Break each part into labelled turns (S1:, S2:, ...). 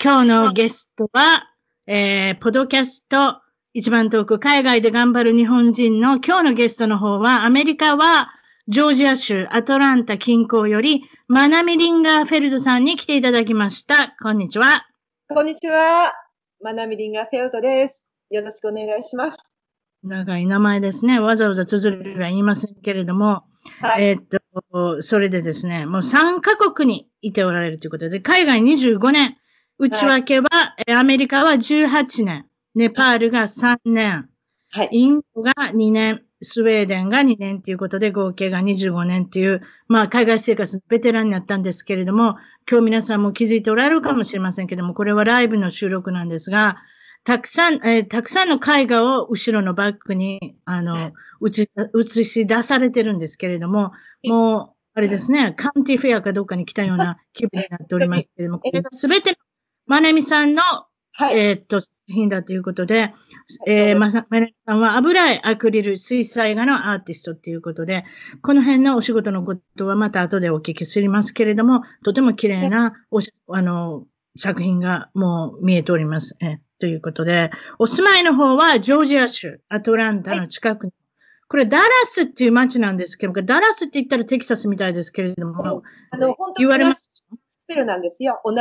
S1: 今日のゲストは、えー、ポドキャスト一番遠く海外で頑張る日本人の今日のゲストの方は、アメリカはジョージア州アトランタ近郊より、マナミリンガーフェルドさんに来ていただきました。こんにちは。
S2: こんにちは。マナミリンガーフェルドです。よろしくお願いします。
S1: 長い名前ですね。わざわざ綴りは言いませんけれども、はい、えー、っと、それでですね、もう3カ国にいておられるということで、海外25年、内訳は、はい、アメリカは18年、ネパールが3年、はい、インドが2年、スウェーデンが2年ということで、合計が25年という、まあ、海外生活のベテランになったんですけれども、今日皆さんも気づいておられるかもしれませんけれども、これはライブの収録なんですが、たくさん、えー、たくさんの絵画を後ろのバックに、あの、映し、出されてるんですけれども、もう、あれですね、カウンティフェアかどっかに来たような気分になっておりますけれども、すべてのまなみさんの、はい、えー、っと、作品だということで、えー、まさ、まなみさんは油絵、アクリル、水彩画のアーティストっていうことで、この辺のお仕事のことはまた後でお聞きすりますけれども、とても綺麗なおし、あの、作品がもう見えております。えということで、お住まいの方はジョージア州、アトランタの近くに、はい、これダラスっていう街なんですけど、ダラスって言ったらテキサスみたいですけれども、あの、言われます。
S2: ペルなんですよ。同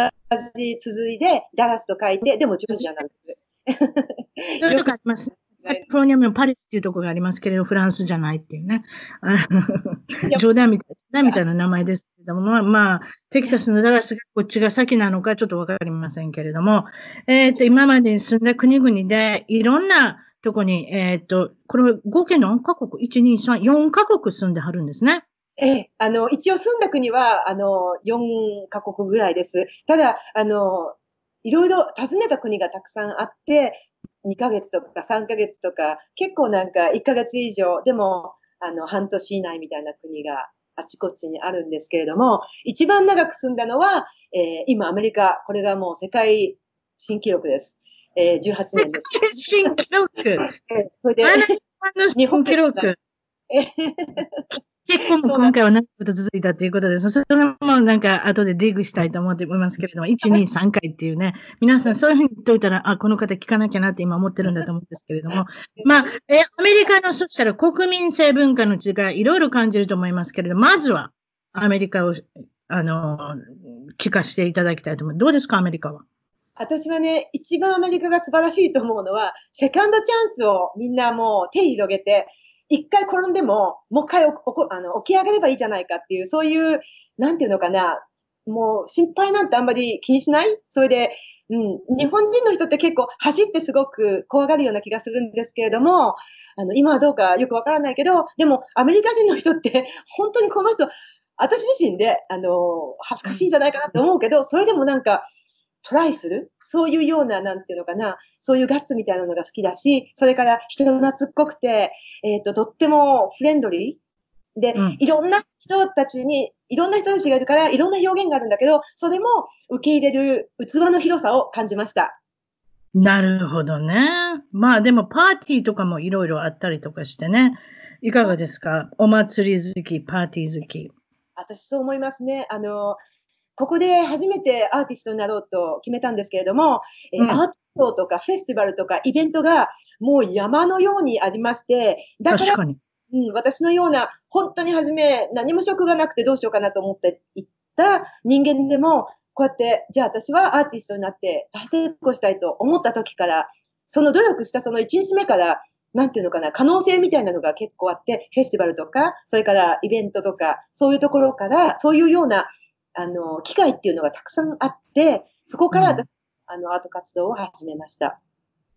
S2: じ綴りで、ダラスと書いて、でもジョージアなんです。
S1: そういうとこあります。カリフォルニアもパリスっていうところがありますけれど、フランスじゃないっていうね。冗談みたいな、みたいな名前ですけれども、まあ、まあ、テキサスのダラスがこっちが先なのかちょっとわかりませんけれども、えっ、ー、と、今までに住んだ国々で、いろんなとこに、えっ、ー、と、これ合計何カ国 ?1、2、3、4カ国住んではるんですね。
S2: ええ、あの、一応住んだ国は、あの、4カ国ぐらいです。ただ、あの、いろいろ訪ねた国がたくさんあって、2ヶ月とか3ヶ月とか、結構なんか1ヶ月以上、でも、あの、半年以内みたいな国があちこちにあるんですけれども、一番長く住んだのは、えー、今アメリカ、これがもう世界新記録です。えー、18年で
S1: す。新記録 えー、それで、日本記録。結婚も今回は長いこと続いたということで、それもなんか後でディグしたいと思っていますけれども、1、2、3回っていうね、皆さんそういうふうに言っといたら、あ、この方聞かなきゃなって今思ってるんだと思うんですけれども、まあ、え、アメリカのそしたら国民性文化の違い、いろいろ感じると思いますけれども、まずはアメリカを、あの、聞かせていただきたいと思う。どうですか、アメリカは？
S2: 私はね、一番アメリカが素晴らしいと思うのは、セカンドチャンスをみんなもう手広げて、一回転んでも、もう一回おこあの起き上がればいいじゃないかっていう、そういう、なんていうのかな、もう心配なんてあんまり気にしない？それで、うん、日本人の人って結構走ってすごく怖がるような気がするんですけれども、あの、今はどうかよくわからないけど、でもアメリカ人の人って本当にこの人、私自身で、あの、恥ずかしいんじゃないかなって思うけど、それでもなんか、トライする？そういうような、なんていうのかな、そういうガッツみたいなのが好きだし、それから人懐っこくて、えっ、ー、と、とってもフレンドリー？で、うん、いろんな人たちに、いろんな人たちがいるから、いろんな表現があるんだけど、それも受け入れる器の広さを感じました。
S1: なるほどね。まあでもパーティーとかもいろいろあったりとかしてね。いかがですか？お祭り好き、パーティー好き。
S2: 私そう思いますね。あの、ここで初めてアーティストになろうと決めたんですけれども、うん、アートとかフェスティバルとかイベントがもう山のようにありまして、
S1: だから、うん、
S2: 私のような本当に初め何も職がなくてどうしようかなと思っていった人間でも、こうやって、じゃあ私はアーティストになって大成功したいと思った時から、その努力したその1日目から、なんていうのかな、可能性みたいなのが結構あって、フェスティバルとか、それからイベントとか、そういうところから、そういうような、あの、機会っていうのがたくさんあって、そこからうん、あの、アート活動を始めました。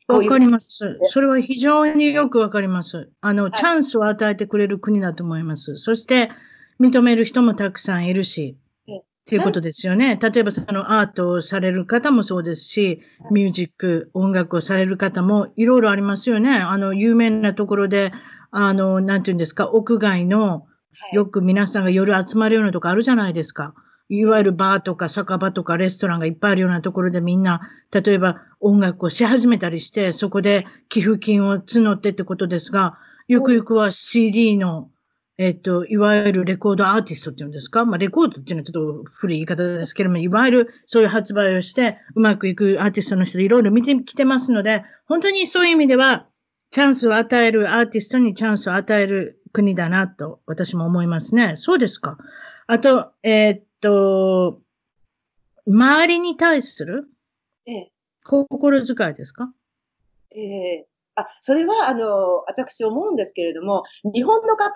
S1: わかります。それは非常によくわかります。あの、はい、チャンスを与えてくれる国だと思います。そして、認める人もたくさんいるし、っていうことですよね。例えばそのアートをされる方もそうですし、ミュージック、音楽をされる方もいろいろありますよね。あの、有名なところで、あの、なんていうんですか、屋外の、よく皆さんが夜集まるようなとこあるじゃないですか。いわゆるバーとか酒場とかレストランがいっぱいあるようなところでみんな、例えば音楽をし始めたりして、そこで寄付金を募ってってことですが、ゆくゆくは CD のえっと、いわゆるレコードアーティストっていうんですか？まあ、レコードっていうのはちょっと古い言い方ですけれども、いわゆるそういう発売をして、うまくいくアーティストの人いろいろ見てきてますので、本当にそういう意味では、チャンスを与えるアーティストにチャンスを与える国だなと、私も思いますね。そうですか。あと、えー、っと、周りに対する、ええ、心遣いですか？
S2: ええ。あ、それは、あの、私思うんですけれども、日本の方っ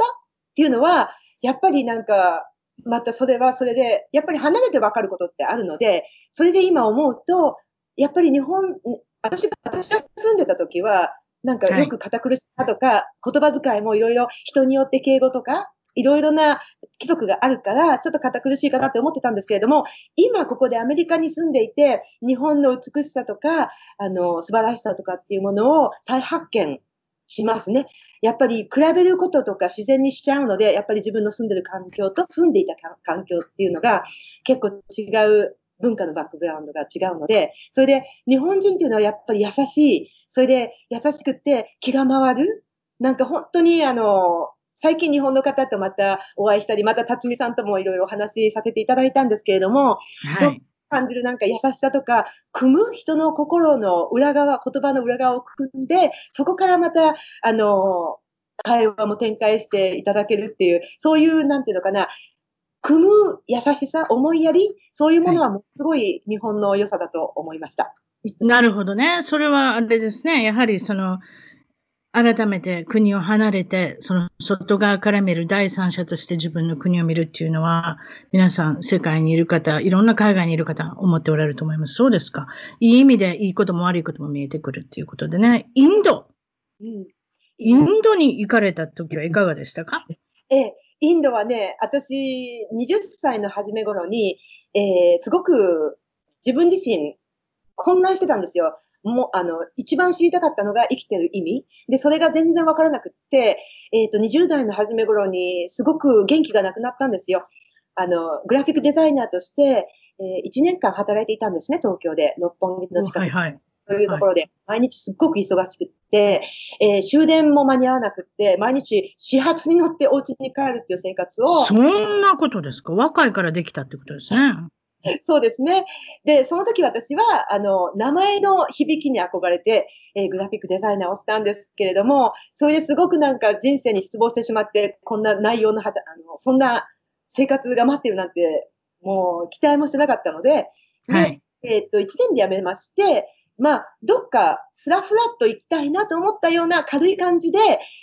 S2: ていうのは、やっぱりなんか、またそれはそれで、やっぱり離れてわかることってあるので、それで今思うと、やっぱり日本、私が、私が住んでた時は、なんかよく堅苦しさとか、はい、言葉遣いもいろいろ人によって敬語とか、いろいろな規則があるから、ちょっと堅苦しいかなって思ってたんですけれども、今ここでアメリカに住んでいて、日本の美しさとか、あの、素晴らしさとかっていうものを再発見しますね。やっぱり比べることとか自然にしちゃうので、やっぱり自分の住んでる環境と住んでいた環境っていうのが結構違う文化のバックグラウンドが違うので、それで日本人っていうのはやっぱり優しい、それで優しくって気が回る、なんか本当にあの、最近日本の方とまたお会いしたり、また辰巳さんともいろいろお話しさせていただいたんですけれども、はい、感じるなんか優しさとか、組む人の心の裏側、言葉の裏側を組んで、そこからまた、あの、会話も展開していただけるっていう、そういう、なんていうのかな、組む優しさ、思いやり、そういうものはものすごい日本の良さだと思いました。
S1: なるほどね。それはあれですね。やはりその、改めて国を離れて、その外側から見る第三者として自分の国を見るっていうのは、皆さん世界にいる方、いろんな海外にいる方、思っておられると思います。そうですか。いい意味でいいことも悪いことも見えてくるっていうことでね。インド。うん、インドに行かれた時はいかがでしたか？
S2: ええ、インドはね、私、20歳の初め頃に、えー、すごく自分自身混乱してたんですよ。も、あの、一番知りたかったのが生きてる意味。で、それが全然わからなくって、えっ、ー、と、20代の初め頃にすごく元気がなくなったんですよ。あの、グラフィックデザイナーとして、えー、1年間働いていたんですね、東京で、六本木の近く。はいはい。というところで、毎日すっごく忙しくって、えー、終電も間に合わなくって、毎日始発に乗ってお家に帰るっていう生活を。
S1: そんなことですか？若いからできたってことですね。
S2: そうですね。で、その時私は、あの、名前の響きに憧れて、えー、グラフィックデザイナーをしたんですけれども、それですごくなんか人生に失望してしまって、こんな内容のはた、あの、そんな生活が待ってるなんて、もう期待もしてなかったので、はい。えー、っと、1年で辞めまして、まあ、どっかふらふらっと行きたいなと思ったような軽い感じで、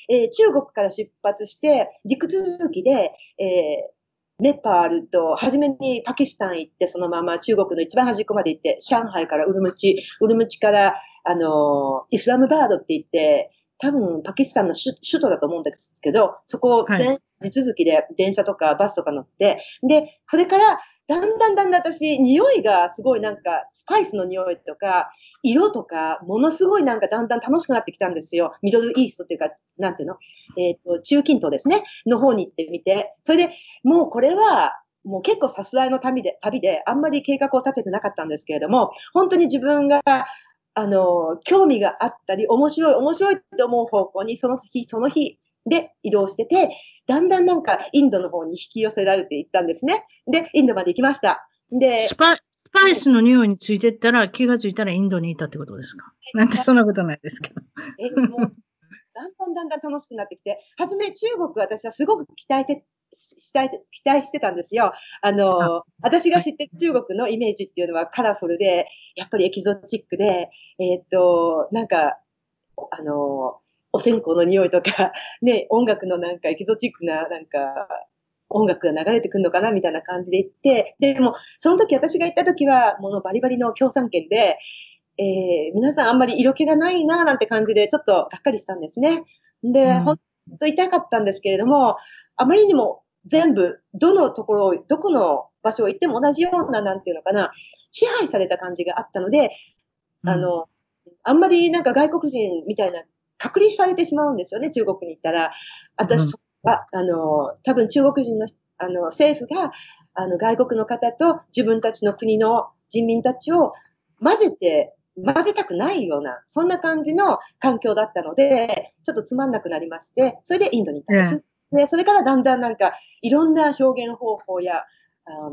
S2: えー、中国から出発して、陸続きで、えー、ネパールと、初めにパキスタン行って、そのまま中国の一番端っこまで行って、上海からウルムチ、ウルムチから、あの、イスラムバードって言って、多分パキスタンの首都だと思うんですけど、そこを全地続きで電車とかバスとか乗って、で、それからだんだんだんだん私、匂いがすごいなんか、スパイスの匂いとか、色とか、ものすごいなんかだんだん楽しくなってきたんですよ。ミドルイーストっていうか、なんていうの？えっ、ー、と、中近東ですね。の方に行ってみて。それで、もうこれは、もう結構さすらいの旅で、旅で、あんまり計画を立ててなかったんですけれども、本当に自分が、あの、興味があったり、面白い、面白いって思う方向に、その日、その日、で移動してて、だんだんなんかインドの方に引き寄せられていったんですね。で、インドまで行きました。で、
S1: スパスパイスの匂いについてったら気がついたらインドにいたってことですか？なんてそんなことないですけど。え、もう、
S2: だんだんだんだん楽しくなってきて、はじめ中国私はすごく期待て、期待期待してたんですよ。あの、私が知ってる中国のイメージっていうのはカラフルで、やっぱりエキゾチックで、えー、っと、なんか、あの、お線香の匂いとか、ね、音楽のなんかエキゾチックななんか音楽が流れてくるのかなみたいな感じで行って、でも、その時私が行った時は、もうバリバリの共産圏で、えー、皆さんあんまり色気がないななんて感じで、ちょっとがっかりしたんですね。で、うん、本当痛かったんですけれども、あまりにも全部、どのところを、どこの場所を行っても同じような、なんていうのかな、支配された感じがあったので、うん、あの、あんまりなんか外国人みたいな、隔離されてしまうんですよね、中国に行ったら。私は、うん、あの、多分中国人の、あの、政府が、あの、外国の方と自分たちの国の人民たちを混ぜて、混ぜたくないような、そんな感じの環境だったので、ちょっとつまんなくなりまして、それでインドに行ったんです。うん、でそれからだんだんなんか、いろんな表現方法や、あ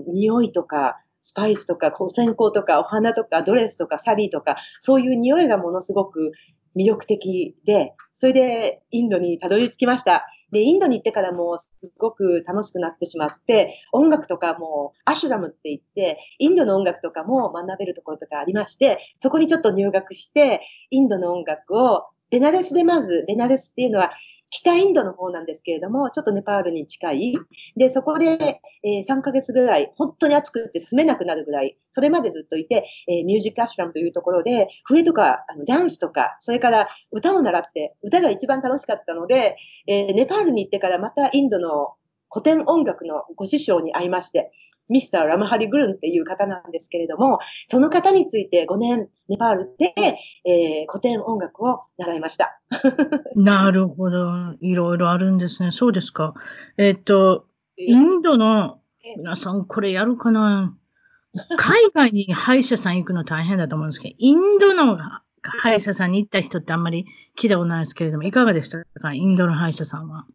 S2: 匂いとか、スパイスとか、線香とか、お花とか、ドレスとか、サリーとか、そういう匂いがものすごく魅力的で、それでインドにたどり着きました。で、インドに行ってからもすごく楽しくなってしまって、音楽とかもアシュラムって言って、インドの音楽とかも学べるところとかありまして、そこにちょっと入学して、インドの音楽をベナレスでまず、ベナレスっていうのは北インドの方なんですけれども、ちょっとネパールに近い。で、そこで、えー、3ヶ月ぐらい、本当に暑くて住めなくなるぐらい、それまでずっといて、えー、ミュージックアシュラムというところで、笛とか、あの、ダンスとか、それから歌を習って、歌が一番楽しかったので、えー、ネパールに行ってからまたインドの古典音楽のご師匠に会いまして、ミスター・ラムハリ・グルンっていう方なんですけれども、その方について5年、ネパールで、えー、古典音楽を習いました。
S1: なるほど。いろいろあるんですね。そうですか。えっ、と、インドの、皆さんこれやるかな海外に歯医者さん行くの大変だと思うんですけど、インドの歯医者さんに行った人ってあんまり聞いたことないですけれども、いかがでしたか？インドの歯医者さんは。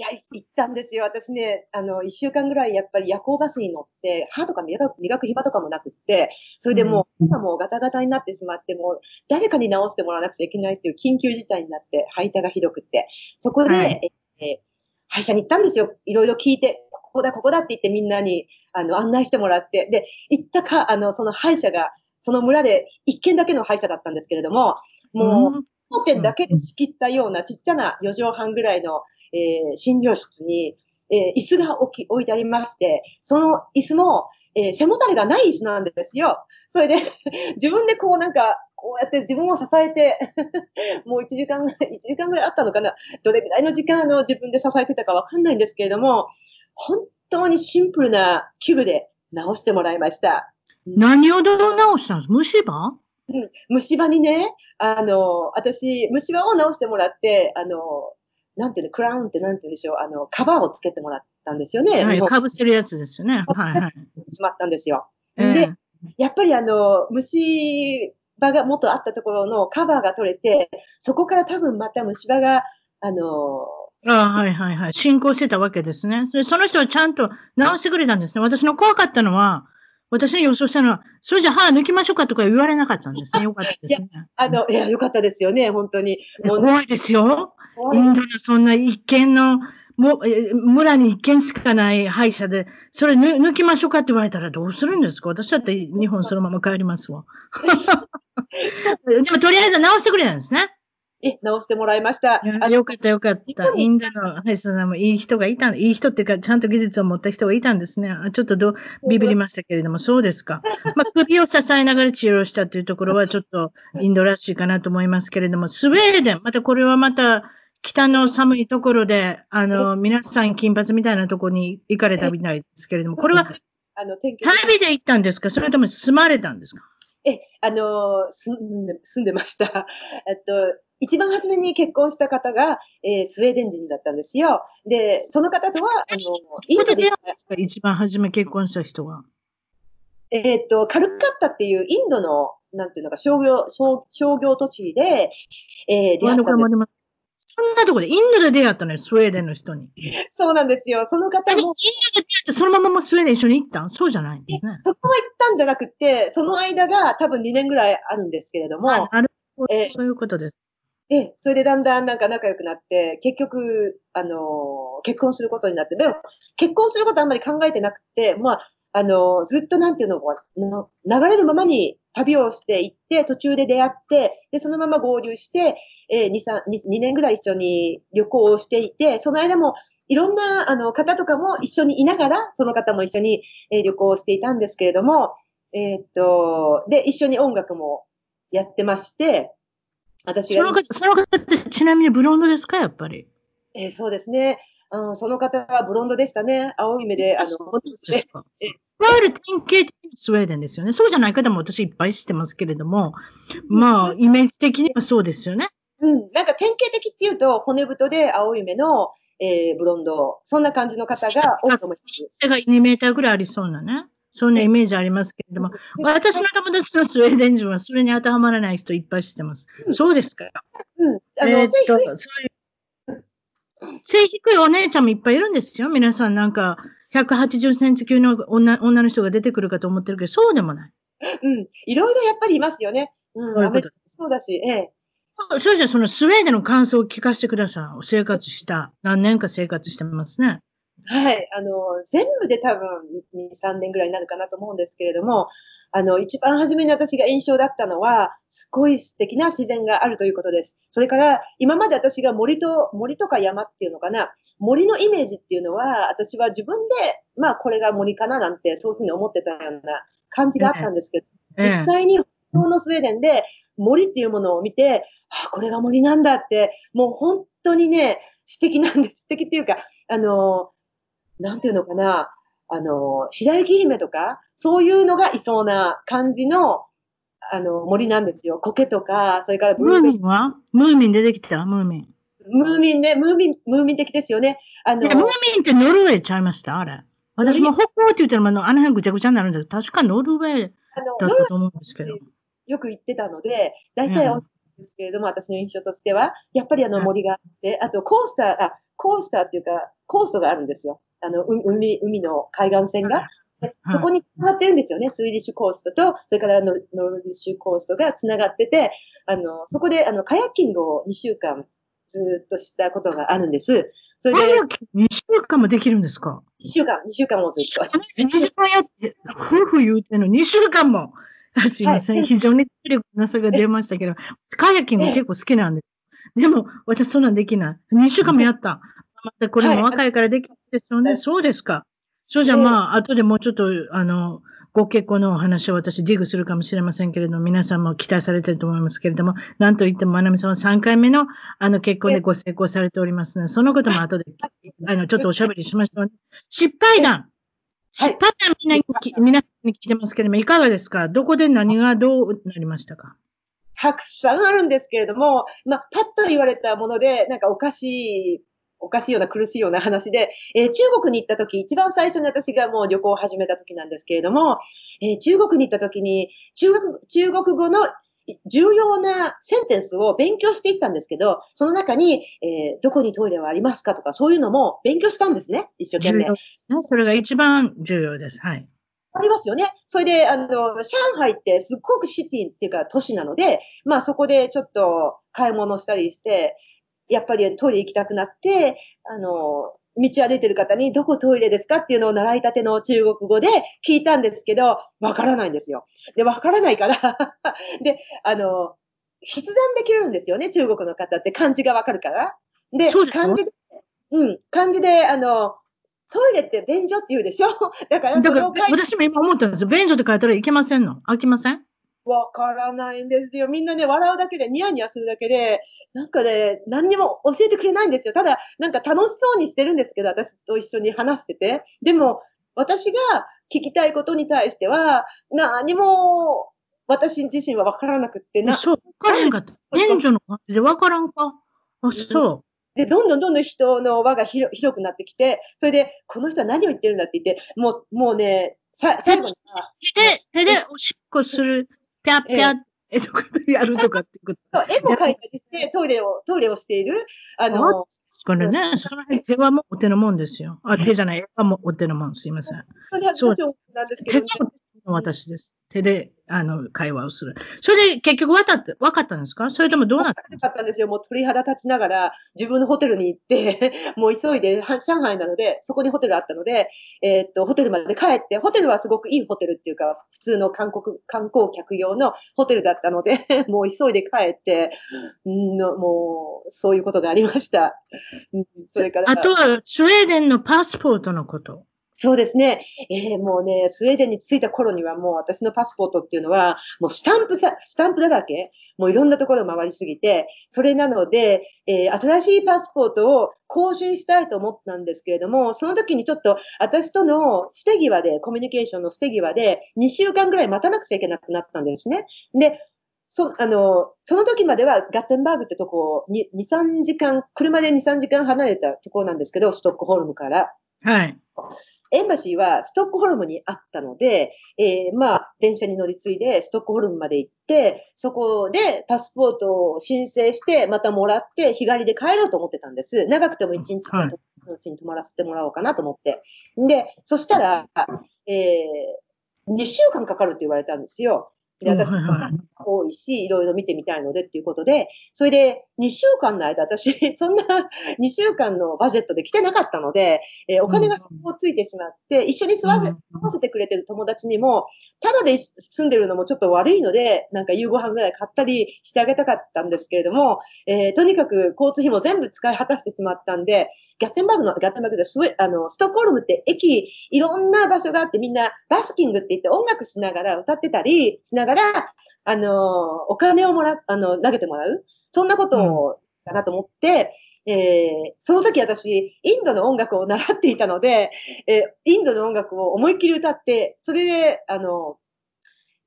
S2: いや、行ったんですよ。私ね、あの、一週間ぐらいやっぱり夜行バスに乗って、歯とか磨く磨く暇とかもなくって、それでもう、今もうガタガタになってしまって、もう誰かに直してもらわなくちゃいけないっていう緊急事態になって、吐いたがひどくって、そこで、はい、え歯医者に行ったんですよ。いろいろ聞いて、ここだ、ここだって言ってみんなに、あの、案内してもらって、で、行ったか、あの、その歯医者が、その村で一軒だけの歯医者だったんですけれども、もう、当店だけで仕切ったようなちっちゃな4畳半ぐらいのえー、診療室に、えー、椅子が置き、置いてありまして、その椅子も、えー、背もたれがない椅子なんですよ。それで 自分でこうなんか、こうやって自分を支えて もう1時間ぐらい、1時間ぐらいあったのかな。どれぐらいの時間の自分で支えてたかわかんないんですけれども、本当にシンプルな器具で直してもらいました。
S1: 何をどう直したんです？虫歯？
S2: うん、虫歯にね、あの、私、虫歯を直してもらって、あの、なんていうの、クラウンってなんていうんでしょう、あの、カバーをつけてもらったんですよね。
S1: はい、かぶせるやつですよね。はいはい。
S2: しまったんですよ。えー、で、やっぱりあの、虫歯が元あったところのカバーが取れて、そこから多分また虫歯が、あの、
S1: あはいはいはい。進行してたわけですね。それその人はちゃんと直してくれたんですね。私の怖かったのは、私の予想したのは、それじゃ歯抜きましょうかとか言われなかったんですね。よかったですね。いや、
S2: あの、いや、よかったですよね、本当に。
S1: もう怖いですよ。インドのそんな一軒の、も村に一軒しかない歯医者で、それ抜きましょうかって言われたらどうするんですか？私だって日本そのまま帰りますわ。でもとりあえず直してくれたんですね。
S2: え、直してもらいました。
S1: よかったよかった。インドの歯医者さんもいい人がいた、いい人っていうか、ちゃんと技術を持った人がいたんですね。ちょっとどビビりましたけれども、そうですか。まあ、首を支えながら治療したというところは、ちょっとインドらしいかなと思いますけれども、スウェーデン、またこれはまた、北の寒いところで、あの、皆さん金髪みたいなところに行かれたみたいですけれども、これは、あの、旅で行ったんですか？それとも住まれたんですか？
S2: え、あの、住んで、住んでました。えっと、一番初めに結婚した方が、えー、スウェーデン人だったんですよ。で、その方とは、あの、
S1: インドで。一番初め結婚した人は。
S2: えっと、カルカッタっていうインドの、なんていうのか、商業、商商業都市で、えー、出会ったんです。
S1: そんなとこで、インドで出会ったのよ、スウェーデンの人に。
S2: そうなんですよ。その方も。インドで
S1: 出会ってそのままもスウェーデン一緒に行ったん？そうじゃないんですね。
S2: そこは行ったんじゃなくて、その間が多分2年ぐらいあるんですけれども。なる
S1: ほど、えー、そういうことです。
S2: で、それでだんだんなんか仲良くなって、結局、あの、結婚することになって、でも、結婚することあんまり考えてなくて、まあ、あの、ずっとなんていうのかな、流れるままに旅をしていって、途中で出会って、で、そのまま合流して、えー、2、3、2, 2年ぐらい一緒に旅行をしていて、その間もいろんな、あの、方とかも一緒にいながら、その方も一緒に、えー、旅行をしていたんですけれども、えー、っと、で、一緒に音楽もやってまして、
S1: 私が。その方、その方ってちなみにブロンドですか、やっぱり。
S2: えー、そうですね。うん、その方はブロンドでしたね。青い目で、あの、
S1: そうですか。いわゆる典型的にスウェーデンですよね。そうじゃない方も私いっぱい知ってますけれども、まあ、イメージ的にはそうですよね。
S2: うん。なんか典型的っていうと、骨太で青い目の、えー、ブロンド、そんな感じの方が多いと思います。
S1: 背が2メーターぐらいありそうなね。そんなイメージありますけれども、私の友達のスウェーデン人はそれに当てはまらない人いっぱい知ってます。うん、そうですか？うん。あの、そういう背低いお姉ちゃんもいっぱいいるんですよ。皆さんなんか、180センチ級の女女の人が出てくるかと思ってるけど、そうでもない。
S2: うん。いろいろやっぱりいますよね。うん。そういうことそうだし、ええ。
S1: それじゃそのスウェーデンの感想を聞かせてください。生活した。何年か生活してますね。
S2: はい。あの、全部で多分2、3年ぐらいになるかなと思うんですけれども、あの、一番初めに私が印象だったのは、すごい素敵な自然があるということです。それから、今まで私が森と、森とか山っていうのかな、森のイメージっていうのは、私は自分で、まあ、これが森かななんて、そういうふうに思ってたような感じがあったんですけど、ええ、実際に、のスウェーデンで森っていうものを見て、あ、これが森なんだって、もう本当にね、素敵なんです。素敵っていうか、あの、なんていうのかな、あの、白雪姫とか、そういうのがいそうな感じの、あの、森なんですよ。苔とか、それから
S1: ムーミンは？ムーミン出てきた？ムーミン。
S2: ムーミンね、ムーミン、ムーミン的ですよね。
S1: あの、ムーミンってノルウェーちゃいました？あれ。私も北欧って言ったら、あの辺ぐちゃぐちゃになるんです。確かノルウェーだったと思うんですけど。
S2: よく言ってたので、大体、うん、ですけれども、私の印象としては、やっぱりあの森があって、あとコースター、あ、コースターっていうか、コーストがあるんですよ。あの、海、海の海岸線が。そこに繋がってるんですよね。スウィディッシュコーストと、それからノノルディッシュコーストが繋がってて、あの、そこで、あの、カヤッキングを2週間ずっとしたことがあるんです。
S1: それで。2週間もできるんですか
S2: ?2 週間、2週間もずっと。
S1: 2週間やって、夫婦言うてんの2週間も。すいません。はい、非常に体力なさが出ましたけど、カヤッキング結構好きなんです。でも、私そんなんできない。2週間もやった。またこれも若いからできるでしょうね。はい、そうですか。そうじゃまあ、後でもうちょっと、あの、ご結婚のお話を私、ディグするかもしれませんけれども、皆さんも期待されていると思いますけれども、なんといっても、まなみさんは3回目の、あの、結婚でご成功されておりますので、そのことも後で、あの、ちょっとおしゃべりしましょう、ね。失敗談。失敗談みんなに、皆さんに聞いてますけれども、いかがですか？どこで何がどうなりましたか？
S2: たくさんあるんですけれども、まあ、パッと言われたもので、なんかおかしいおかしいような苦しいような話で、えー、中国に行った時、一番最初に私がもう旅行を始めた時なんですけれども、えー、中国に行った時に、中国、中国語の重要なセンテンスを勉強していったんですけど、その中に、えー、どこにトイレはありますかとか、そういうのも勉強したんですね、一生懸命。
S1: それが一番重要です。はい。
S2: ありますよね。それで、あの、上海ってすっごくシティっていうか都市なので、まあそこでちょっと買い物したりして、やっぱりトイレ行きたくなって、あの、道歩いてる方にどこトイレですか？っていうのを習いたての中国語で聞いたんですけど、わからないんですよ。で、わからないから で、あの、筆談できるんですよね、中国の方って漢字がわかるから。で、漢字で、うん、漢字で、あの、トイレって便所って言うでしょ？だから、
S1: だから私も今思ったんですよ。便所って書いたらいけませんの？飽きません？
S2: わからないんですよ。みんなね、笑うだけで、ニヤニヤするだけで、なんかね、何にも教えてくれないんですよ。ただ、なんか楽しそうにしてるんですけど、私と一緒に話してて。でも、私が聞きたいことに対しては、何も、私自身はわからなくって、な。
S1: そう、わからんかった。援助の感じでわからんか？あ、そう。
S2: で、どんどんどんどん人の輪が広広くなってきて、それで、この人は何を言ってるんだって言って、もう、もうね、さ、最後に
S1: 手で、手でおしっこするぴゃっぴゃってとかやるとかってこと。
S2: 絵も描いたりして、トイレを、トイレをしている。あの、
S1: これね、その辺手はもお手のもんですよ。あ、手じゃない、絵はもお手のもん、すいません。
S2: そうなんですけど、
S1: 私です。手で、あの、会話をする。それで結局分かった、分かったんですか？それともどうなった
S2: なかったんですよ。もう鳥肌立ちながら、自分のホテルに行って、もう急いで、は上海なので、そこにホテルあったので、えーっと、ホテルまで帰って、ホテルはすごくいいホテルっていうか、普通の韓国、観光客用のホテルだったので、もう急いで帰って、うん、もう、そういうことがありました。うん、それから、
S1: あとは、スウェーデンのパスポートのこと。
S2: そうですね。えーもうね、スウェーデンに着いた頃にはもう私のパスポートっていうのは、もうスタンプさ、スタンプだらけもういろんなところを回りすぎて、それなので、えー新しいパスポートを更新したいと思ったんですけれども、その時にちょっと私との捨て際で、コミュニケーションの捨て際で、2週間ぐらい待たなくちゃいけなくなったんですね。で、そ、あの、その時まではガッテンバーグってとこに2、3時間、車で2、3時間離れたところなんですけど、ストックホルムから。
S1: はい。
S2: エンバシーはストックホルムにあったので、えーまあ、電車に乗り継いでストックホルムまで行って、そこでパスポートを申請して、またもらって、日帰りで帰ろうと思ってたんです。長くても1日のうちに泊まらせてもらおうかなと思って。で、そしたら、えー、2週間かかるって言われたんですよ。で、私、多いし、いろいろ見てみたいのでっていうことで、それで2週間の間、私、そんな2週間のバジェットで来てなかったので、えーお金がそこついてしまって、一緒に住ませ、ませてくれてる友達にも、ただで住んでるのもちょっと悪いので、なんか夕ご飯ぐらい買ったりしてあげたかったんですけれども、えーとにかく交通費も全部使い果たしてしまったんで、ギャッテンバーグの、ギャッテンバーグでスあの、ストックホルムって駅、いろんな場所があってみんなバスキングって言って音楽しながら歌ってたりしながら、あの、お金をもら、あの、投げてもらう？そんなことを、かなと思って、えーその時私、インドの音楽を習っていたので、えーインドの音楽を思いっきり歌って、それで、あの、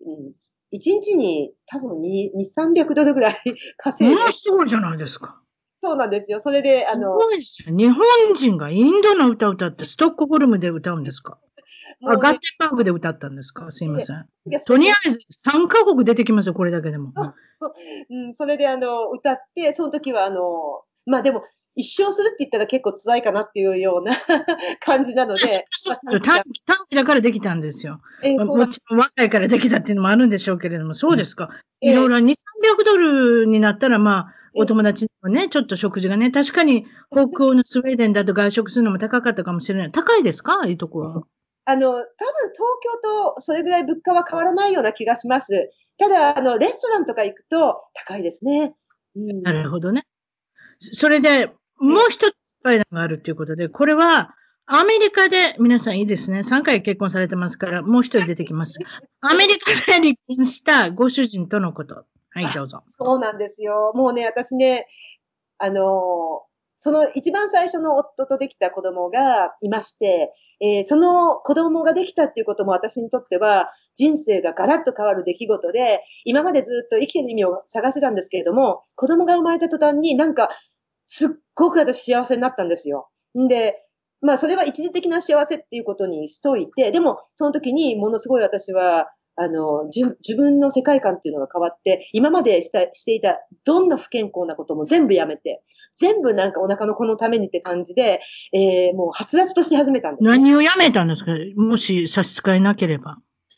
S2: うん、1日に多分2、2 300ドルぐらい 稼いで
S1: もの、すごいじゃないですか。
S2: そうなんですよ。それで、あ
S1: す
S2: の、
S1: ごいですよ。日本人がインドの歌を歌って、ストックホルムで歌うんですか？あ、ガッテンバーグで歌ったんですか？すいません。とりあえず3カ国出てきますよ、これだけでも。
S2: うん、それであの、歌って、その時はあの、まあでも、一生するって言ったら結構辛いかなっていうような 感じなので、
S1: 短期短期だからできたんですよ。
S2: えー
S1: もちろん若いからできたっていうのもあるんでしょうけれども、そうですか。
S2: えー
S1: いろいろ2、300ドルになったら、まあ、お友達にもね、ちょっと食事がね、確かに北欧のスウェーデンだと外食するのも高かったかもしれない。高いですか？ああいうとこは。
S2: あの、多分東京とそれぐらい物価は変わらないような気がします。ただ、あの、レストランとか行くと高いですね。うん、
S1: なるほどね。それで、もう一つスパイダーがあるということで、これは、アメリカで、皆さんいいですね。3回結婚されてますから、もう一人出てきます。アメリカで離婚したご主人とのこと。はい、どうぞ。
S2: そうなんですよ。もうね、私ね、あの、その一番最初の夫とできた子供がいまして、えーその子供ができたっていうことも私にとっては人生がガラッと変わる出来事で、今までずっと生きてる意味を探せたんですけれども、子供が生まれた途端になんかすっごく私幸せになったんですよ。んで、まあそれは一時的な幸せっていうことにしといて、でもその時にものすごい私はあの、じゅ自分の世界観っていうのが変わって、今までしたしていたどんな不健康なことも全部やめて、全部なんかお腹の子のためにって感じで、えーもうはつらつとし始めたんです、ね。
S1: 何をやめたんですか？もし差し支えなければ。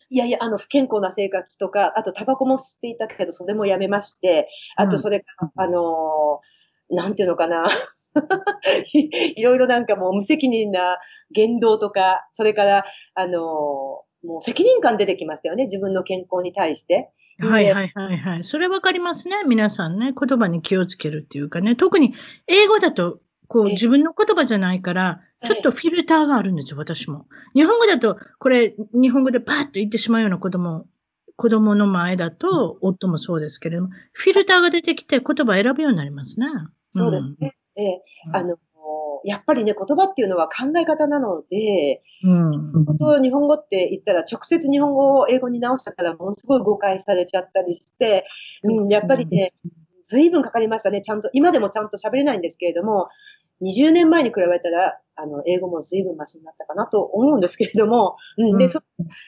S2: いやいや、あの、不健康な生活とか、あとタバコも吸っていたけど、それもやめまして、あとそれから、あのーなんていうのかな。いいろいろなんかもう無責任な言動とか、それから、あのーもう責任感出てきましたよね、自分の健康に対して。
S1: はいはいはいはい。それわかりますね。皆さんね。言葉に気をつけるっていうかね。特に英語だと、こう
S2: ええ
S1: 自分の言葉じゃないから、ちょっとフィルターがあるんですよ、私も。日本語だと、これ、日本語でパッと言ってしまうような子供、子供の前だと、夫もそうですけれども、フィルターが出てきて言葉選ぶようになりますね。
S2: そうですね。ええ
S1: うん
S2: あの、やっぱりね、言葉っていうのは考え方なので、
S1: うん。
S2: 本当日本語って言ったら直接日本語を英語に直したからものすごい誤解されちゃったりして、うん、やっぱりね、随分かかりましたね。ちゃんと、今でもちゃんと喋れないんですけれども、20年前に比べたら、あの、英語も随分マシになったかなと思うんですけれども、うん、で、
S1: うん。
S2: そ、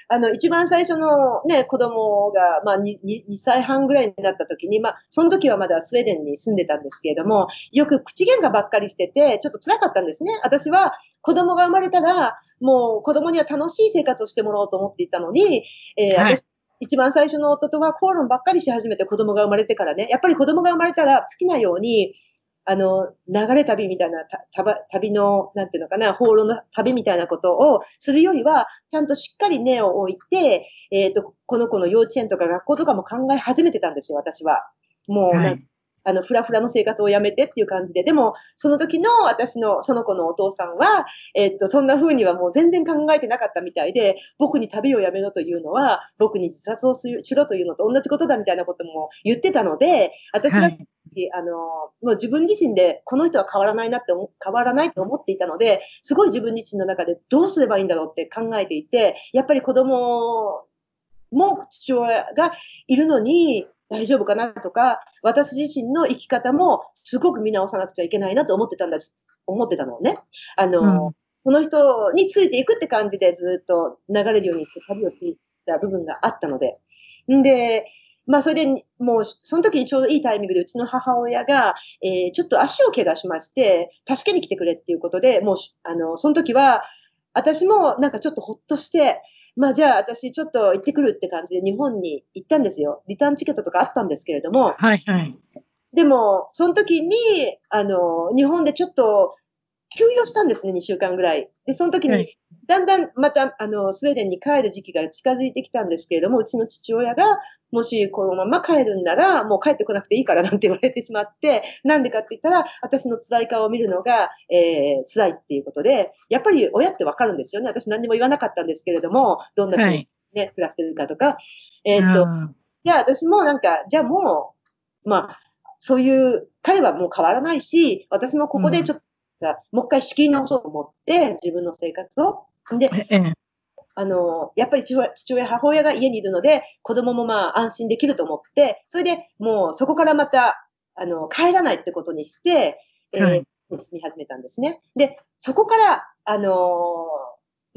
S2: あの、一番最初のね、子供が、まあ、2, 2歳半ぐらいになった時に、まあ、その時はまだスウェーデンに住んでたんですけれども、よく口喧嘩ばっかりしてて、ちょっと辛かったんですね。私は子供が生まれたら、もう子供には楽しい生活をしてもらおうと思っていたのに、えー、はい、私一番最初の夫とは口論ばっかりし始めて子供が生まれてからね、やっぱり子供が生まれたら好きなように、あの、流れ旅みたいな、旅の、なんていうのかな、放浪の旅みたいなことをするよりは、ちゃんとしっかり根を置いて、えっ、ー、と、この子の幼稚園とか学校とかも考え始めてたんですよ、私は。もう、はい、あの、ふらふらの生活をやめてっていう感じで。でも、その時の私の、その子のお父さんは、えっと、そんな風にはもう全然考えてなかったみたいで、僕に旅をやめろというのは、僕に自殺をしろというのと同じことだみたいなことも言ってたので、私は、はい、あの、もう自分自身で、この人は変わらないなって変わらないと思っていたので、すごい自分自身の中でどうすればいいんだろうって考えていて、やっぱり子供も父親がいるのに、大丈夫かなとか、私自身の生き方もすごく見直さなくちゃいけないなと思ってたんです。思ってたのね。あの、うん、この人についていくって感じでずっと流れるようにして旅をしていた部分があったので。んで、まあ、それで、もう、その時にちょうどいいタイミングで、うちの母親が、えー、ちょっと足を怪我しまして、助けに来てくれっていうことで、もう、あの、その時は、私もなんかちょっとほっとして、まあじゃあ私ちょっと行ってくるって感じで日本に行ったんですよ。リターンチケットとかあったんですけれども。
S1: はいはい。
S2: でも、その時に、あの、日本でちょっと休養したんですね、2週間ぐらい。で、その時に、だんだんまた、あの、スウェーデンに帰る時期が近づいてきたんですけれども、うちの父親が、もしこのまま帰るんなら、もう帰ってこなくていいからなんて言われてしまって、なんでかって言ったら、私の辛い顔を見るのが、えー、辛いっていうことで、やっぱり親ってわかるんですよね。私何にも言わなかったんですけれども、どんなふうにね、はい、暮らしてるかとか。えー、っと、じゃあ私もなんか、じゃあもう、まあ、そういう、彼はもう変わらないし、私もここでちょっと、うん、もう一回仕切り直そうと思って、自分の生活を。で、あの、やっぱり父親、母親が家にいるので、子供もまあ安心できると思って、それでもうそこからまた、あの、帰らないってことにして、えー、はい、住み始めたんですね。で、そこから、あのー、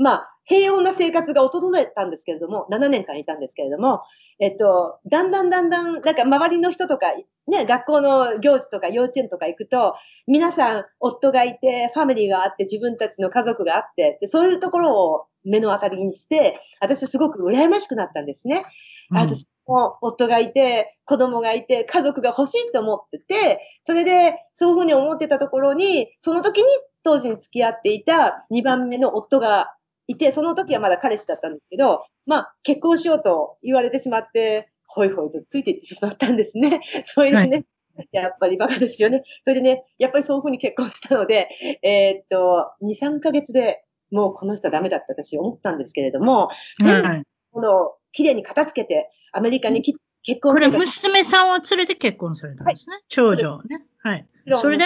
S2: まあ、平穏な生活が訪れたんですけれども、7年間いたんですけれども、えっと、だんだんだんだん、なんか周りの人とか、ね、学校の行事とか幼稚園とか行くと、皆さん夫がいて、ファミリーがあって、自分たちの家族があって、でそういうところを目の当たりにして、私すごく羨ましくなったんですね。うん、私も夫がいて、子供がいて、家族が欲しいと思ってて、それで、そういうふうに思ってたところに、その時に当時に付き合っていた2番目の夫がいて、その時はまだ彼氏だったんですけど、まあ、結婚しようと言われてしまって、ほいほいとついていってしまったんですね。それでね、はい、やっぱりバカですよね。それでね、やっぱりそういうふうに結婚したので、えー、っと、2、3ヶ月でもうこの人はダメだって私思ったんですけれども、全部、この、綺麗に片付けて、アメリカにき、結婚
S1: これ、娘さんを連れて結婚されたんですね。はい、長女ね。はい。それで、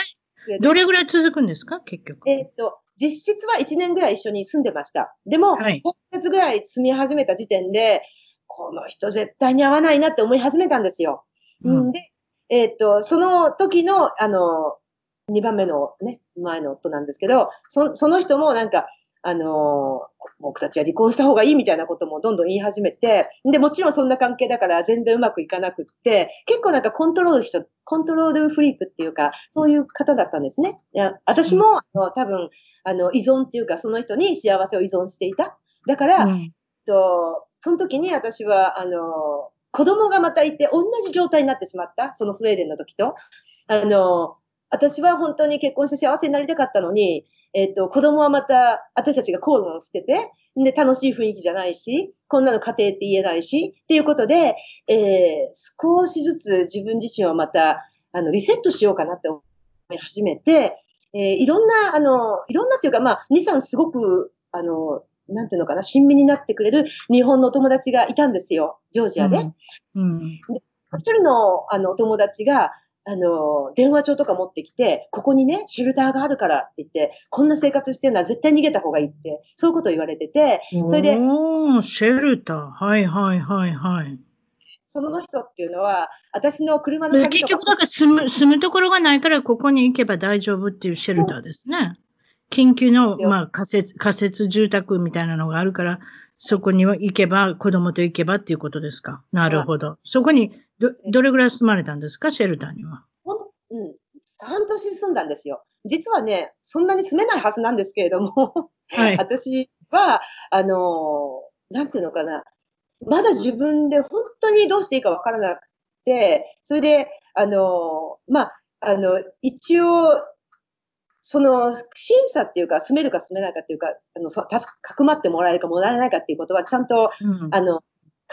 S1: どれぐらい続くんですか？結局。
S2: えー、っと、実質は1年ぐらい一緒に住んでました。でも、はい、3ヶ月ぐらい住み始めた時点で、この人絶対に合わないなって思い始めたんですよ。うん、で、えー、っと、その時の、あの、2番目のね、前の夫なんですけど、そその人もなんか、あの、僕たちは離婚した方がいいみたいなこともどんどん言い始めて、で、もちろんそんな関係だから全然うまくいかなくって、結構なんかコントロール人、コントロールフリークっていうか、そういう方だったんですね。いや私も、あの多分、あの、依存っていうか、その人に幸せを依存していた。だから、うん、とその時に私は、あの、子供がまたいて同じ状態になってしまった。そのスウェーデンの時と。あの、私は本当に結婚して幸せになりたかったのに、えっ、ー、と、子供はまた、私たちが口論してて、で、楽しい雰囲気じゃないし、こんなの家庭って言えないし、っていうことで、えー、少しずつ自分自身をまた、あの、リセットしようかなって思い始めて、えー、いろんな、あの、いろんなっていうか、まあ、2、3すごく、あの、なんていうのかな、親身になってくれる日本の友達がいたんですよ、ジョージアで。うん。うん、で一人の、あの、お友達が、あの、電話帳とか持ってきて、ここにね、シェルターがあるからって言って、こんな生活してるのは絶対逃げた方がいいって、そういうことを言われてて、それで。
S1: おシェルター。はいはいはいはい。
S2: その人っていうのは、私の車の
S1: 結局、だから住む、住むところがないから、ここに行けば大丈夫っていうシェルターですね。緊急の、まあ、仮設、仮設住宅みたいなのがあるから、そこに行けば、子供と行けばっていうことですか。なるほど。そこにど、どれぐらい住まれたんですか、シェルターには。
S2: うん、半年住んだんですよ。実はね、そんなに住めないはずなんですけれども、はい、私、は、あの、なんていうのかな。まだ自分で本当にどうしていいかわからなくて、それで、あの、まあ、あの、一応、その、審査っていうか、住めるか住めないかっていうか、あの、そかくまってもらえるかもらえないかっていうことは、ちゃんと、うん、あの、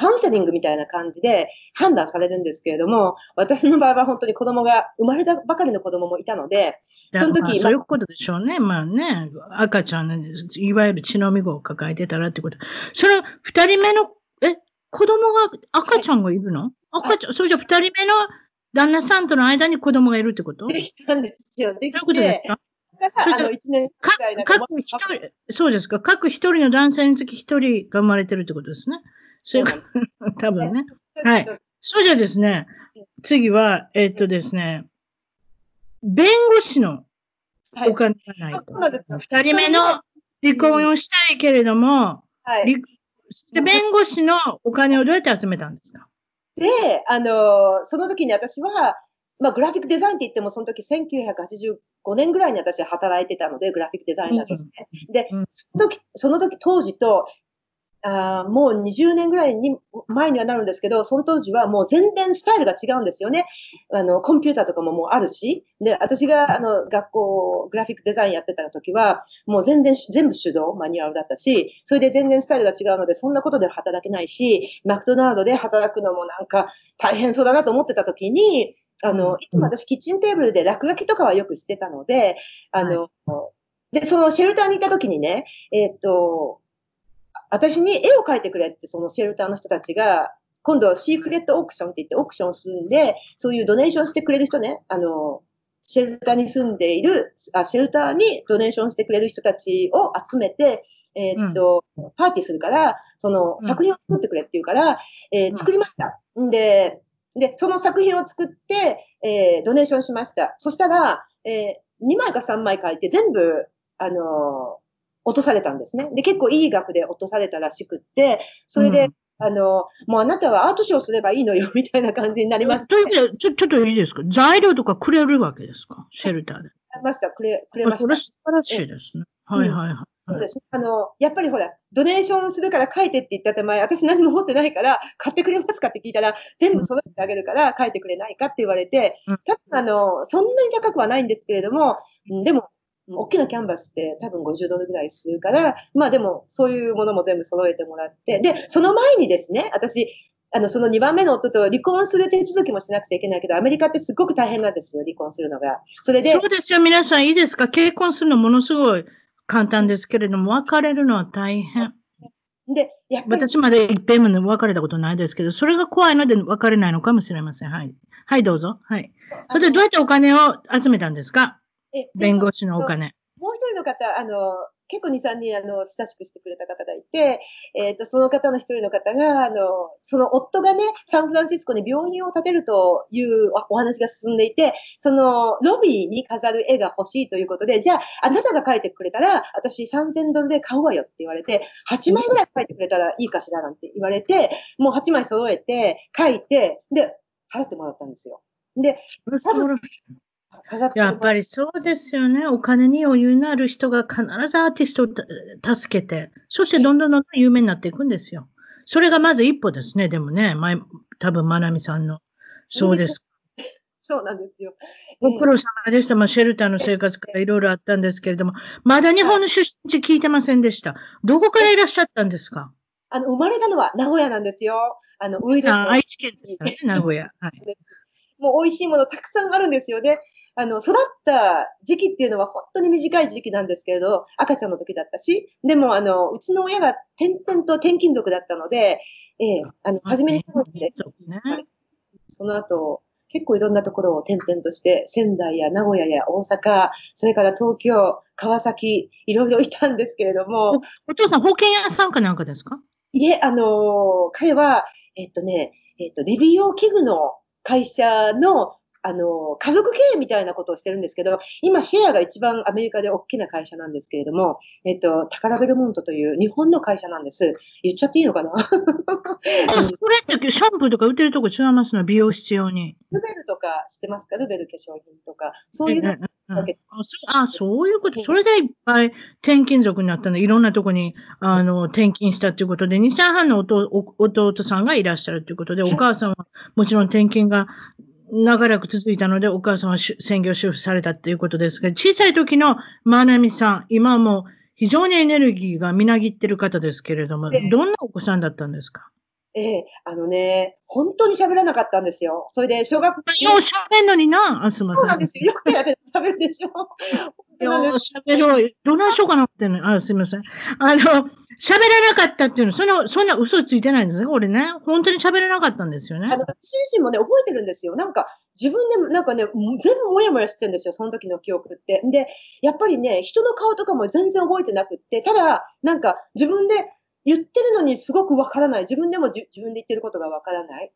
S2: カウンセリングみたいな感じで判断されるんですけれども、私の場合は本当に子供が、生まれたばかりの子供もいたので、
S1: その時、まあ、そういうことでしょうね。まあね、赤ちゃん、いわゆる血のみ子を抱えてたらってこと。その二人目の、え、子供が、赤ちゃんがいるの、はい、赤ちゃん、そうじゃ二人目の旦那さんとの間に子供がいるってこと？
S2: できたんですよ。でき
S1: て。どういうことですか？各一人、そうですか。各一人の男性につき一人が生まれてるってことですね。そういう 多分ね。はい。そうじゃですね、次は、えっとですね、弁護士のお金がないと。二、はい、人目の離婚をしたいけれども、はい、弁護士のお金をどうやって集めたんですか？
S2: で、あの、その時に私は、まあ、グラフィックデザインって言っても、その時1985年ぐらいに私働いてたので、グラフィックデザイナーとして。うん、で、その時、その時当時と、あもう20年ぐらいに前にはなるんですけど、その当時はもう全然スタイルが違うんですよね。あの、コンピューターとかももうあるし、で、私があの、学校、グラフィックデザインやってた時は、もう全然、全部手動、マニュアルだったし、それで全然スタイルが違うので、そんなことで働けないし、マクドナルドで働くのもなんか大変そうだなと思ってた時に、あの、いつも私キッチンテーブルで落書きとかはよくしてたので、あの、はい、で、そのシェルターにいた時にね、えー、っと、私に絵を描いてくれって、そのシェルターの人たちが、今度はシークレットオークションって言ってオークションするんで、そういうドネーションしてくれる人ね、あの、シェルターに住んでいる、あ、シェルターにドネーションしてくれる人たちを集めて、えー、っと、うん、パーティーするから、その作品を作ってくれって言うから、うん、えー、作りました。んで、で、その作品を作って、えー、ドネーションしました。そしたら、えー、2枚か3枚書いて全部、あの落とされたんですね。で、結構いい額で落とされたらしくって、それで、うん、あの、もうあなたはアートショーすればいいのよ、みたいな感じになります、ね。
S1: というちょ、ちょっといいですか？材料とかくれるわけですか？シェルターで。
S2: ました、くれ、くれました。そ
S1: れ素晴らしいですね。はいはいはい。
S2: そうです。あの、やっぱりほら、ドネーションするから書いてって言った手前、私何も持ってないから、買ってくれますかって聞いたら、全部揃えてあげるから書いてくれないかって言われて、多分あの、そんなに高くはないんですけれども、でも、大きなキャンバスって多分50ドルぐらいするから、まあでもそういうものも全部揃えてもらって、で、その前にですね、私、あの、その2番目の夫と離婚する手続きもしなくちゃいけないけど、アメリカってすごく大変なんですよ、離婚するのが。それで。
S1: そうですよ、皆さんいいですか？結婚するのものすごい簡単ですけれども、別れるのは大変。で、やっぱり。私まで一遍も別れたことないですけど、それが怖いので別れないのかもしれません。はい。はい、どうぞ。はい。それでどうやってお金を集めたんですか？弁護士のお金。
S2: もう一人の方、あの、結構2、3人、あの、親しくしてくれた方がいて、えっ、ー、と、その方の一人の方が、あの、その夫がね、サンフランシスコに病院を建てるというお話が進んでいて、その、ロビーに飾る絵が欲しいということで、じゃあ、あなたが描いてくれたら、私3000ドルで買うわよって言われて、8枚ぐらい描いてくれたらいいかしらなんて言われて、もう8枚揃えて、描いて、で、払ってもらったんですよ。で、多分
S1: やっぱりそうですよね。お金に余裕のある人が必ずアーティストを助けて、そしてどんどんどんどん有名になっていくんですよ。それがまず一歩ですね。でもね、前、多分、まなみさんの。そうです。
S2: そうなんですよ。
S1: ご苦労様でした。まあ、シェルターの生活からいろいろあったんですけれども、まだ日本の出身地聞いてませんでした。どこからいらっしゃったんですか？
S2: あの、生まれたのは名古屋なんですよ。あの、
S1: 上田愛知県ですかね、名古屋。はい。
S2: もう美味しいものたくさんあるんですよね。あの、育った時期っていうのは本当に短い時期なんですけれど、赤ちゃんの時だったし、でも、あの、うちの親が転々と転勤族だったので、ええあの、初めにそうで、ね、その後、結構いろんなところを転々として、仙台や名古屋や大阪、それから東京、川崎、いろいろいたんですけれども。
S1: お父さん、保険屋さんかなんかですか？
S2: いえ、あの、彼は、えっとね、えっと、レビ用器具の会社のあの、家族経営みたいなことをしてるんですけど、今シェアが一番アメリカで大きな会社なんですけれども、えっと、タカラベルモントという日本の会社なんです。言っちゃっていいのかな？それ
S1: ってシャンプーとか売ってるとこ違いますの？美容室用に。
S2: ルベルとか知ってますか？ルベル化粧品とか。そういう
S1: あそういうこと。それでいっぱい転勤族になったの。いろんなとこに、あの、転勤したということで、2歳半の弟さんがいらっしゃるということで、お母さんはもちろん転勤が長らく続いたので、お母さんは専業主婦されたっていうことですが、小さい時のまなみさん、今も非常にエネルギーがみなぎってる方ですけれども、どんなお子さんだったんですか？
S2: ええあのね、本当に喋らなかったんですよ。それで、小学校。
S1: よう喋んのにな、あすま
S2: せん。そうなんですよ。よくやる、喋るでしょ。
S1: よう喋ろう。どないしようかなっての。あ、すみません。あの、喋らなかったっていうの、そんな、そんな嘘ついてないんですね、俺ね。本当に喋らなかったんですよね。あの、
S2: 私自身もね、覚えてるんですよ。なんか、自分でも、なんかね、全部もやもやしてるんですよ、その時の記憶って。で、やっぱりね、人の顔とかも全然覚えてなくって、ただ、なんか、自分で、言ってるのにすごくわからない。自分でも自分で言ってることがわからない。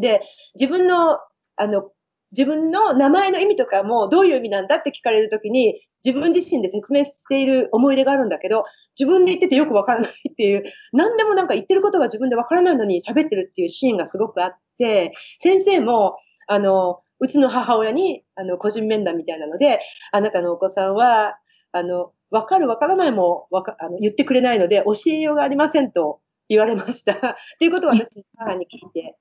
S2: で、自分の、あの、自分の名前の意味とかもどういう意味なんだって聞かれるときに自分自身で説明している思い出があるんだけど、自分で言っててよくわからないっていう、何でもなんか言ってることが自分でわからないのに喋ってるっていうシーンがすごくあって、先生も、あの、うちの母親に、あの、個人面談みたいなので、あなたのお子さんは、あの、わかるわからないもわかあの言ってくれないので、教えようがありませんと言われました。ということを私、母に聞いて。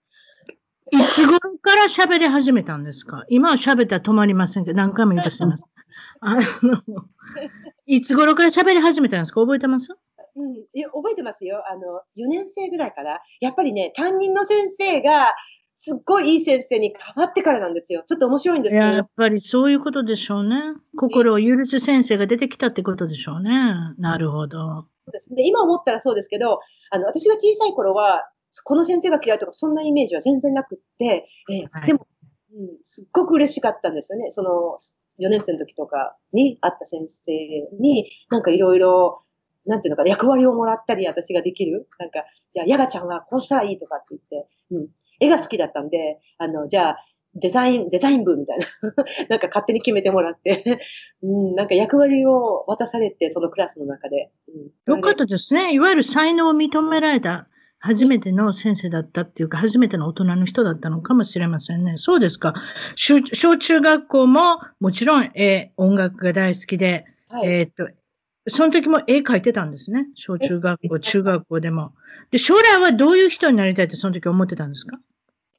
S1: いつ頃から喋り始めたんですか？今は喋ったら止まりませんけど、何回も言うとしてます。あの、いつ頃から喋り始めたんですか？覚えてます？
S2: うん、いや覚えてますよ。あの、4年生ぐらいから。やっぱりね、担任の先生が、すっごいいい先生に変わってからなんですよ。ちょっと面白いんですけど。
S1: やっぱりそういうことでしょうね。心を許す先生が出てきたってことでしょうね。なるほど。
S2: そうですね。今思ったらそうですけど、あの、私が小さい頃は、この先生が嫌いとか、そんなイメージは全然なくって、えはい、でも、うん、すっごく嬉しかったんですよね。その、4年生の時とかに会った先生に、なんかいろいろ、なんていうのかな、役割をもらったり、私ができる。なんか、じゃあ、ヤガちゃんはこうしたらいいとかって言って、うん。絵が好きだったんで、あの、じゃあ、デザイン、デザイン部みたいな。なんか勝手に決めてもらって うん、なんか役割を渡されて、そのクラスの中で。
S1: うん、よかったですね。いわゆる才能を認められた初めての先生だったっていうか、初めての大人の人だったのかもしれませんね。そうですか。小中学校ももちろん、えー、音楽が大好きで、はい、えー、っと、その時も絵描いてたんですね。小中学校、中学校でも。で、将来はどういう人になりたいってその時思ってたんですか？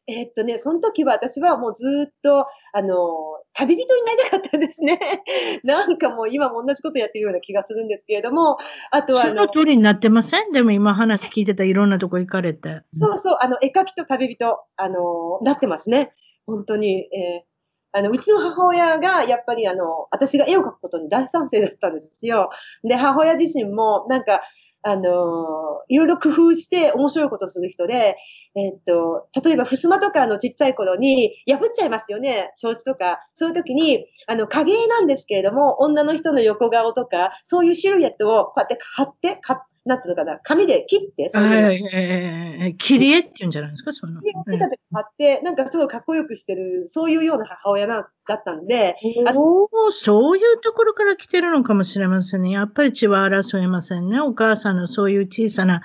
S2: えー、っとね、その時は私はもうずっと、あの、旅人になりたかったんですね。なんかもう今も同じことやってるような気がするんですけれども、あとは
S1: その通りになってません？でも今話聞いてたいろんなとこ行かれて。
S2: そうそう、あの、絵描きと旅人、あの、なってますね。本当に。えーあの、うちの母親が、やっぱりあの、私が絵を描くことに大賛成だったんですよ。で、母親自身も、なんか、あの、いろいろ工夫して面白いことする人で、えっと、例えば、襖とかのちっちゃい頃に破っちゃいますよね、表示とか。そういう時に、あの、影絵なんですけれども、女の人の横顔とか、そういうシルエットをこうやって貼って、なんていうのかな、紙で切って、
S1: そえー、切り絵っていうんじゃないですか、その。
S2: 切り絵貼って、なんかすごいかっこよくしてる、そういうような母親なだったんで。
S1: おお、そういうところから来てるのかもしれませんね。やっぱり血は争いませんね。お母さんのそういう小さな、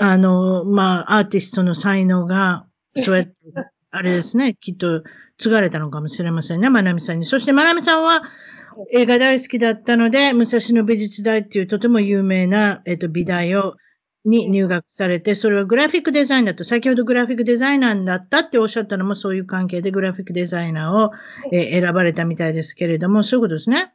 S1: あの、まあ、アーティストの才能が、そうやって、あれですね、きっと継がれたのかもしれませんね、まなみさんに。そしてまなみさんは、映画大好きだったので、武蔵野美術大っていうとても有名な、えっと、美大を、に入学されて、それはグラフィックデザイナーと、先ほどグラフィックデザイナーだったっておっしゃったのもそういう関係でグラフィックデザイナーを、えー、選ばれたみたいですけれども、そういうことですね。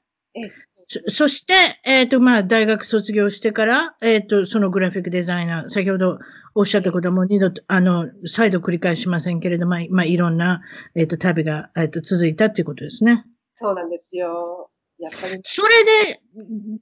S1: そそして、えっ、ー、と、まあ、大学卒業してから、えっ、ー、と、そのグラフィックデザイナー、先ほどおっしゃったことも二度と、あの、再度繰り返しませんけれども、まあ、いろんな、えっ、と、旅が、えっ、と、続いたっていうことですね。
S2: そうなんですよ。やっぱり。
S1: それで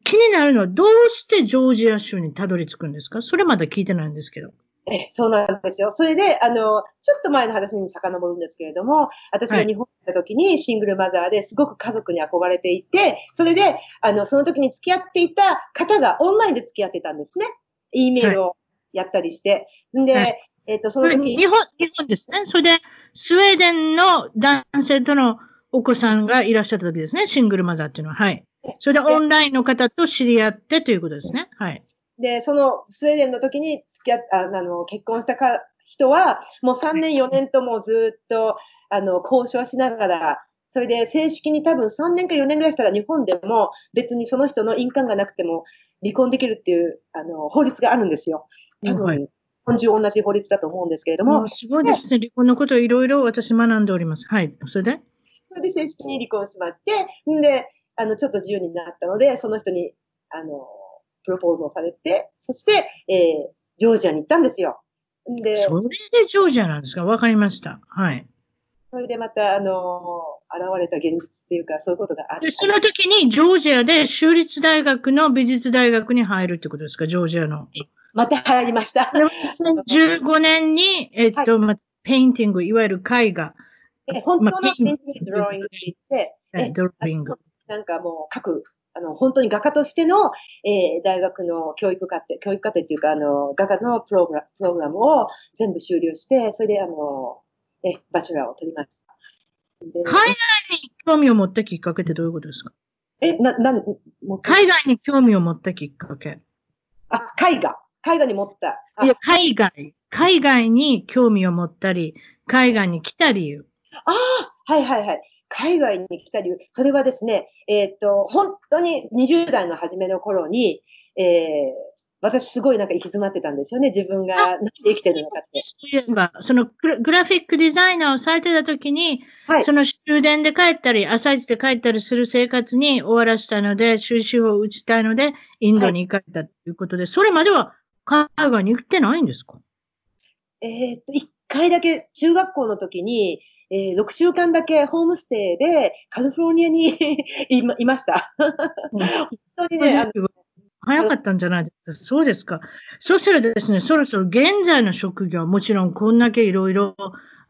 S1: 気になるのはどうしてジョージア州にたどり着くんですか？それまだ聞いてないんですけど。
S2: え、そうなんですよ。それで、あの、ちょっと前の話に遡るんですけれども、私が日本に来た時にシングルマザーですごく家族に憧れていて、それで、あの、その時に付き合っていた方がオンラインで付き合ってたんですね。E メールをやったりして。はい、で、えっ、と、その時
S1: 日本、日本ですね。それで、スウェーデンの男性とのお子さんがいらっしゃった時ですね。シングルマザーっていうのは。はい。それでオンラインの方と知り合ってということですね。はい。
S2: で、そのスウェーデンの時に付き合っああの、結婚したか人は、もう3年4年ともずっと、あの、交渉しながら、それで正式に多分3年か4年ぐらいしたら日本でも別にその人の印鑑がなくても離婚できるっていう、あの、法律があるんですよ。多分、はい、日本中同じ法律だと思うんですけれども。
S1: すごいですね。離婚のことをいろいろ私学んでおります。はい。それで？
S2: それで正式に離婚しまして、んで、あの、ちょっと自由になったので、その人に、あの、プロポーズをされて、そして、えー、ジョージアに行ったんですよ。
S1: で、それでジョージアなんですか？わかりました。はい。
S2: それでまた、あの、現れた現実っていうか、そういうことがあって。で、
S1: その時にジョージアで州立大学の美術大学に入るってことですか？ジョージアの。
S2: また入りました。
S1: 2015 年に、えっと、はい、 painting、いわゆる絵画。
S2: 本当のドローイングって言って、ドローイング。なんかもう、書くあの、本当に画家としての、えー、大学の教育課程、教育課程っていうか、あの、画家のプログラプログラムを全部終了して、それで、あの、え、バチェラーを取りました。
S1: 海外に興味を持ったきっかけってどういうことですか？
S2: え、な、な、
S1: 海外に興味を持ったきっかけ。
S2: あ、絵画。絵画に持った。
S1: いや、海外。海外に興味を持ったり、海外に来た理由。
S2: ああ、はいはいはい。海外に来た理由、それはですね、えっ、と、本当に20代の初めの頃に、えー、私すごいなんか行き詰まってたんですよね。自分が生きてるのかって。
S1: そのグラフィックデザイナーをされてた時に、はい、その終電で帰ったり、朝一で帰ったりする生活に終わらせたので、収集を打ちたいので、インドに行かれたということで、はい、それまでは海外に行ってないんですか？
S2: えっと、一回だけ中学校の時に、えー、6週間だけホームステイでカリフォルニアに いまいました。本当にね、
S1: 早かったんじゃないですか？そうですか。そしたらですね、そろそろ現在の職業、もちろんこんだけいろいろ、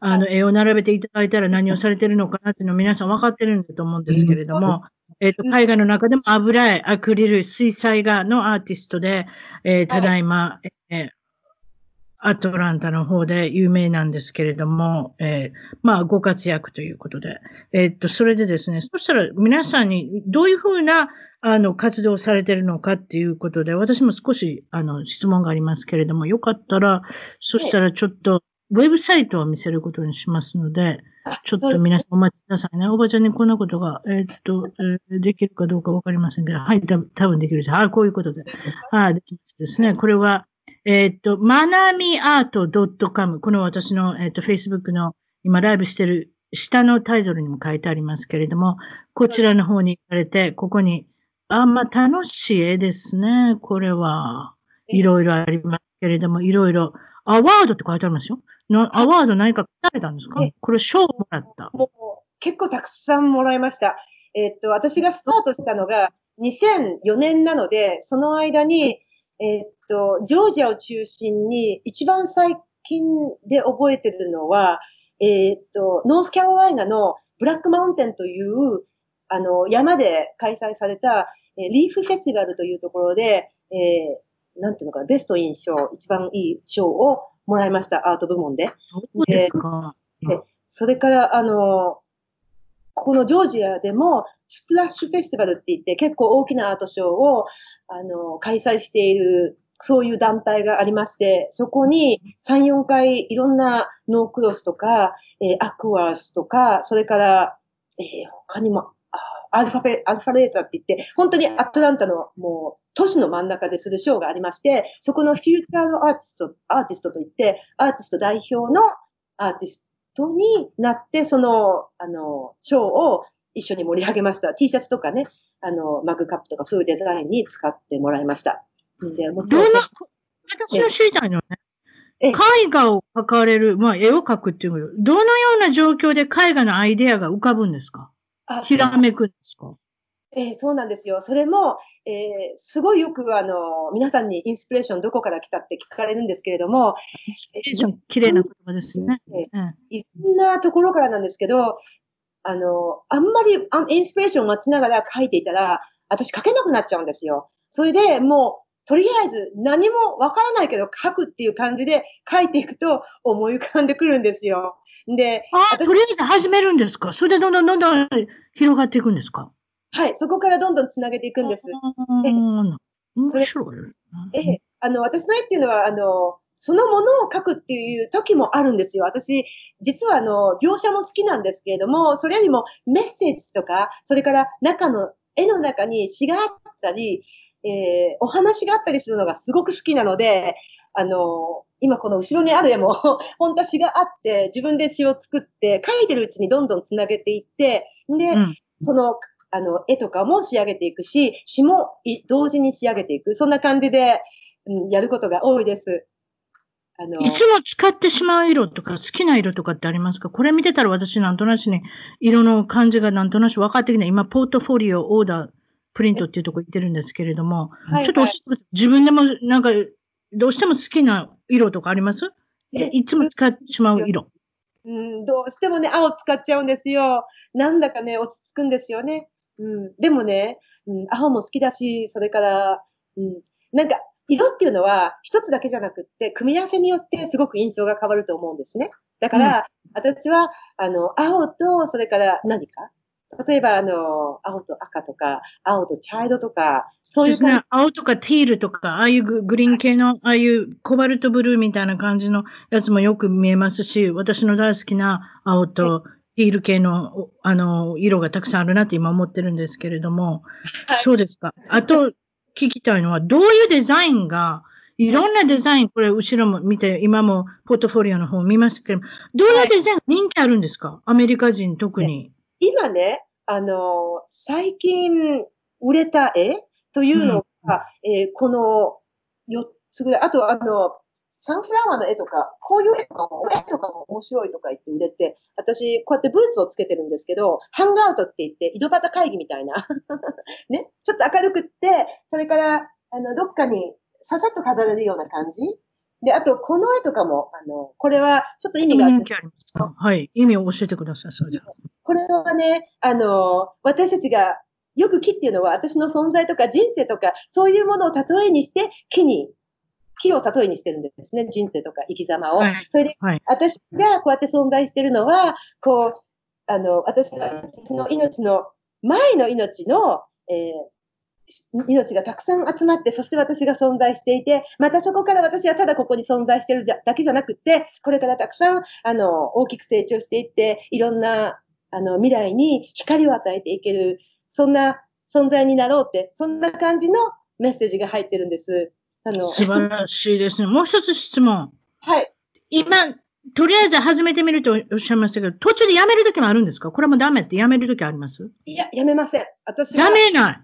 S1: あの、絵を並べていただいたら何をされてるのかなっていうのを皆さん分かってるんだと思うんですけれども、えっ、と、絵画の中でも油絵、アクリル、水彩画のアーティストで、えー、ただいま、えー、アトランタの方で有名なんですけれども、えー、まあ、ご活躍ということで。えー、っと、それでですね、そしたら皆さんにどういうふうな、あの、活動されてるのかっていうことで、私も少し、あの、質問がありますけれども、よかったら、そしたらちょっと、ウェブサイトを見せることにしますので、ちょっと皆さんお待ちくださいね。おばちゃんにこんなことが、えー、っと、えー、できるかどうかわかりませんけど、はい、多分できるです。あ、こういうことで。はい、できますですね。これは、えっ、と、まなみアート .com。この私の、えっ、と、Facebook の今ライブしてる下のタイトルにも書いてありますけれども、こちらの方に行かれて、ここに、あ、まあ、楽しい絵ですね。これは。いろいろありますけれども、いろいろ。アワードって書いてありますよ。のアワード何か書かれたんですか？これ賞もらった。も
S2: う結構たくさんもらいました。えっ、と、私がスタートしたのが2004年なので、その間に、えっ、と、ジョージアを中心に一番最近で覚えてるのは、えっ、と、ノースキャロライナのブラックマウンテンという、あの、山で開催された、えリーフフェスティバルというところで、えー、なんていうのかな、ベスト印象、一番いい賞をもらいました、アート部門で。
S1: そうですか。
S2: でそれから、あの、このジョージアでも、スプラッシュフェスティバルって言って、結構大きなアートショーを、あの、開催している、そういう団体がありまして、そこに3、4回いろんなノークロスとか、えー、アクアスとか、それから、えー、他にも、アルファベ、アルファレーターって言って、本当にアトランタのもう都市の真ん中でするショーがありまして、そこのフューチャーのアーティスト、アーティストといって、アーティスト代表のアーティストになって、その、あの、ショーを一緒に盛り上げました。T シャツとかね、あの、マグカップとかそういうデザインに使ってもらいました。
S1: で、もちろん。私の知りたいのね。絵画を描かれる、まあ、絵を描くっていうのどのような状況で絵画のアイデアが浮かぶんですか？ひらめくんですか？
S2: えー、そうなんですよ。それも、えー、すごいよく、あの、皆さんにインスピレーションどこから来たって聞かれるんですけれども、
S1: インスピレーション、綺麗な言葉ですね。
S2: えー、いろんなところからなんですけど、あの、あんまりあインスピレーションを待ちながら書いていたら、私書けなくなっちゃうんですよ。それでもう、とりあえず何もわからないけど書くっていう感じで書いていくと思い浮かんでくるんですよ。で、
S1: あとりあえず始めるんですか？それでどんどんどんどん広がっていくんですか？
S2: はい、そこからどんどんつなげていくんです。
S1: 面白いです
S2: ね。えあの、私の絵っていうのは、あの、そのものを描くっていう時もあるんですよ。私、実はあの、描写も好きなんですけれども、それよりもメッセージとか、それから中の、絵の中に詩があったり、えー、お話があったりするのがすごく好きなので、あの、今この後ろにある絵も、本当は詩があって、自分で詩を作って、描いてるうちにどんどんつなげていって、で、うん、その、あの、絵とかも仕上げていくし、詩も同時に仕上げていく。そんな感じで、うん、やることが多いです。
S1: あの、いつも使ってしまう色とか、好きな色とかってありますか？これ見てたら私なんとなしに、色の感じがなんとなし分かってきない。今、ポートフォリオオーダープリントっていうとこ行ってるんですけれども、はい、ちょっと。自分でもなんか、どうしても好きな色とかあります？いつも使ってしまう色。
S2: うん、どうしてもね、青使っちゃうんですよ。なんだかね、落ち着くんですよね。うん、でもね、うん、青も好きだし、それから、うん、なんか、色っていうのは一つだけじゃなくって、組み合わせによってすごく印象が変わると思うんですね。だから、うん、私は、あの、青と、それから何か例えば、あの、青と赤とか、青と茶色とか、
S1: そういうね。青とかティールとか、ああいうグリーン系の、ああいうコバルトブルーみたいな感じのやつもよく見えますし、私の大好きな青とティール系の、あの、色がたくさんあるなって今思ってるんですけれども、はい、そうですか。あと、聞きたいのは、どういうデザインが、いろんなデザイン、これ後ろも見て、今もポートフォリオの方見ますけど、どういうデザイン人気あるんですか？アメリカ人特に。
S2: 今ね、あの、最近売れた絵というのが、うん、えー、この4つぐらい、あとあの、サンフラワーの絵とか、こういう絵とかも、絵とかも面白いとか言って売れて、私、こうやってブーツをつけてるんですけど、ハンガーアウトって言って、井戸端会議みたいな。ね、ちょっと明るくって、それから、あの、どっかにささっと飾れるような感じで、あと、この絵とかも、あの、これは、ちょっと意味がある。
S1: はい。意味を教えてください、それで。
S2: これはね、あの、私たちが、よく木っていうのは、私の存在とか人生とか、そういうものを例えにして、木に木を例えにしてるんですね。人生とか生き様を。はい、それで、はい、私がこうやって存在してるのは、こう、あの、私の命の、前の命の、えー、命がたくさん集まって、そして私が存在していて、またそこから私はただここに存在してるだけじゃなくて、これからたくさん、あの、大きく成長していって、いろんな、あの、未来に光を与えていける、そんな存在になろうって、そんな感じのメッセージが入ってるんです。
S1: あの、素晴らしいですね。もう一つ質問。
S2: はい。
S1: 今、とりあえず始めてみるとおっしゃいましたけど、途中でやめるときもあるんですか？これもダメってやめるときあります？
S2: いや、やめません。私
S1: は。やめない。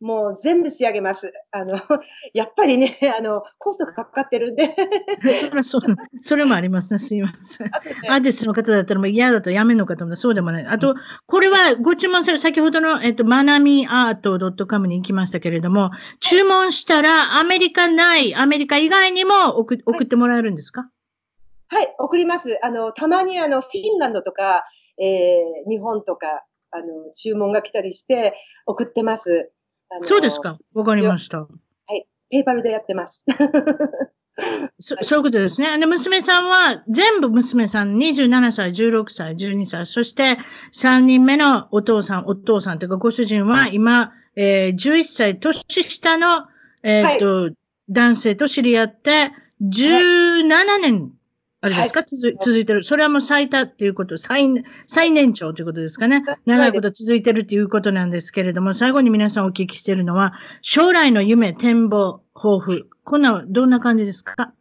S2: もう全部仕上げます。あの、やっぱりね、あの、コストがかかってるんで。
S1: それはそう。それもありますね。すいません。アーティストの方だったらもう嫌だったらやめるのかと思ったらそうでもない。あと、これはご注文される、先ほどの、えっと、マナミアート .com に行きましたけれども、注文したらアメリカない、アメリカ以外にも送送ってもらえるんですか、
S2: はい、送ります。あの、たまにあの、フィンランドとか、えー、日本とか、あの、注文が来たりして送ってます。
S1: そうですか。わかりました。は
S2: い。ペーパルでやってます。
S1: そそういうことですね。で、娘さんは、全部娘さん、27歳、16歳、12歳、そして3人目のお父さん、お父さんというか、ご主人は今、えー、11歳年下の、えー、っと、はい、男性と知り合って、17年あれですか、はい、続いてる。それはもう最多っていうこと、最、最年長ということですかね。長いこと続いてるということなんですけれども、最後に皆さんお聞きしているのは、将来の夢、展望、抱負。こんな、どんな感じですか？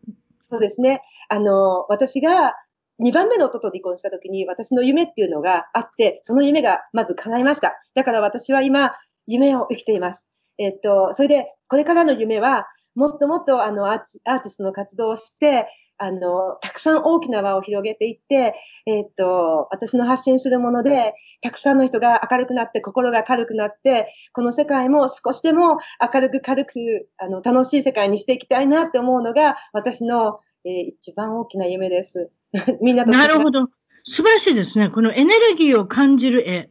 S2: そうですね。あの、私が2番目の夫と離婚した時に、私の夢っていうのがあって、その夢がまず叶いました。だから私は今、夢を生きています。えっと、それで、これからの夢は、もっともっとあのアーティストの活動をして、あの、たくさん大きな輪を広げていって、えっ、と、私の発信するもので、たくさんの人が明るくなって、心が軽くなって、この世界も少しでも明るく軽く、あの、楽しい世界にしていきたいなって思うのが、私の、えー、一番大きな夢です。
S1: みんなと。なるほど。素晴らしいですね。このエネルギーを感じる絵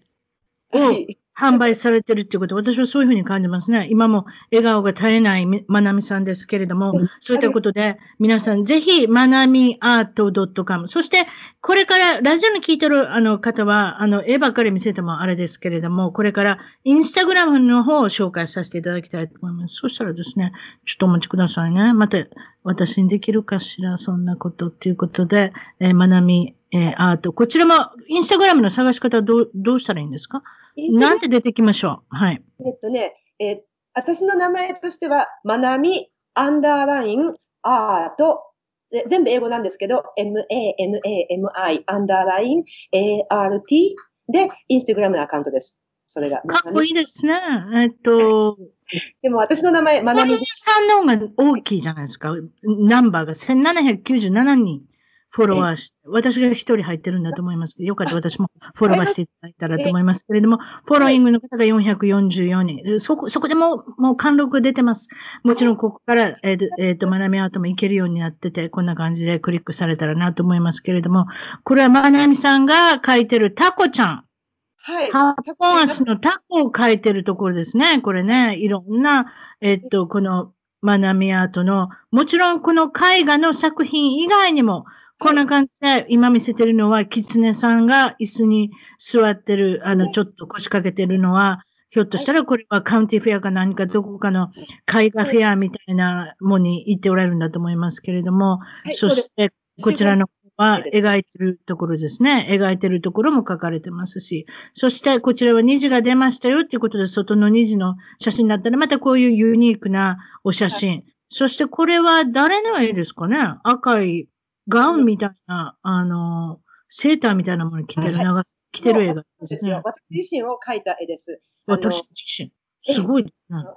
S1: を販売されてるっていうこと、私はそういうふうに感じますね。今も笑顔が絶えないまなみさんですけれども、そういったことで、皆さんぜひ、まなみアート .com。そして、これからラジオに聞いてるあの方は、あの、絵ばっかり見せてもあれですけれども、これからインスタグラムの方を紹介させていただきたいと思います。そしたらですね、ちょっとお待ちくださいね。また、私にできるかしら、そんなことっていうことで、えー、まなみ、えー、アート。こちらも、インスタグラムの探し方どう、どうしたらいいんですか？なんて出てきましょう。はい。
S2: えっとね、えー、私の名前としては、まなみ、アンダーライン、アート、全部英語なんですけど、m-a-n-a-m-i、アンダーライン、a-r-t で、インスタグラムのアカウントです。それが。
S1: かっこいいですね。えっと。
S2: でも私の名前、
S1: まなみ。さんの方が大きいじゃないですか。ナンバーが1797人。フォロワーして、私が一人入ってるんだと思いますけど、よかった私もフォロワーしていただいたらと思いますけれども、フォローイングの方が444人。そこ、そこでもう、もう貫禄が出てます。もちろんここから、えっ、ー、と、えっ、ー、と、学びアートもいけるようになってて、こんな感じでクリックされたらなと思いますけれども、これはまなみさんが書いてるタコちゃん。
S2: はい。
S1: タコ足のタコを書いてるところですね。これね、いろんな、えっ、ー、と、この、マナミアートの、もちろんこの絵画の作品以外にも、こんな感じで、今見せてるのは、キツネさんが椅子に座ってる、あの、ちょっと腰掛けてるのは、ひょっとしたらこれはカウンティフェアか何かどこかの絵画フェアみたいなものに行っておられるんだと思いますけれども、そしてこちらのは描いてるところですね。描いてるところも書かれてますし、そしてこちらは虹が出ましたよっていうことで、外の虹の写真だったら、またこういうユニークなお写真。そしてこれは誰の絵ですかね？赤いガウンみたいな、あの、セーターみたいなもの着てる、長、着てる絵が
S2: ですね。私自身を描いた絵です。
S1: 私自身。すごい、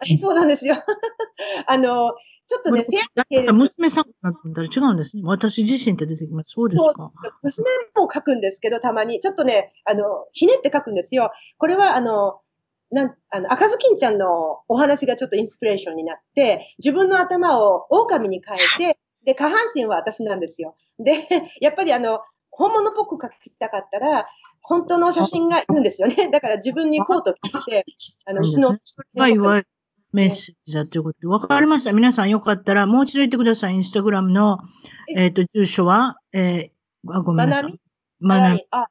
S2: え、そうなんですよ。あの、ちょっとね、
S1: 手娘さんなんだ違うんですね。私自身って出てきます。そうですか。
S2: 娘も書くんですけど、たまに。ちょっとね、あの、ひねって書くんですよ。これは、あの、なん、あの、赤ずきんちゃんのお話がちょっとインスピレーションになって、自分の頭を狼に変えて、で、下半身は私なんですよ。で、やっぱりあの、本物っぽく描きたかったら、本当の写真がいるんですよね。だから自分にコート着て、あの、
S1: 牛の。はいはい。メッセージだということで。わかりました。皆さんよかったら、もう一度言ってください。インスタグラムの、えっ、ー、と、住所は、えー、あ、ごめんなさい。
S2: まなみ？あ、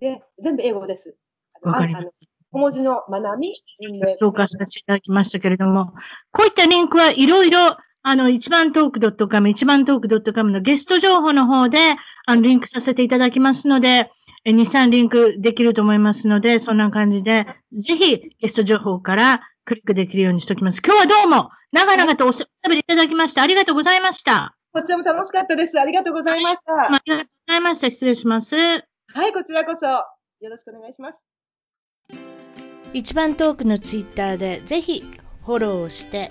S2: で、全部英語です。
S1: わかりました。
S2: 小文字のまなみ？
S1: 紹介させていただきましたけれども、こういったリンクはいろいろあの、一番トーク .com、一番トーク .com のゲスト情報の方で、あの、リンクさせていただきますので、2、3リンクできると思いますので、そんな感じで、ぜひゲスト情報からクリックできるようにしておきます。今日はどうも、長々とおしゃべりいただきまして、ありがとうございました。
S2: こちらも楽しかったです。ありがとうございました。
S1: ありがとうございました。失礼します。は
S2: い、こちらこそ、よろしくお願いします。
S1: 一番トークのツイッターで、ぜひフォローして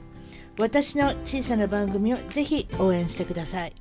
S1: 私の小さな番組をぜひ応援してください。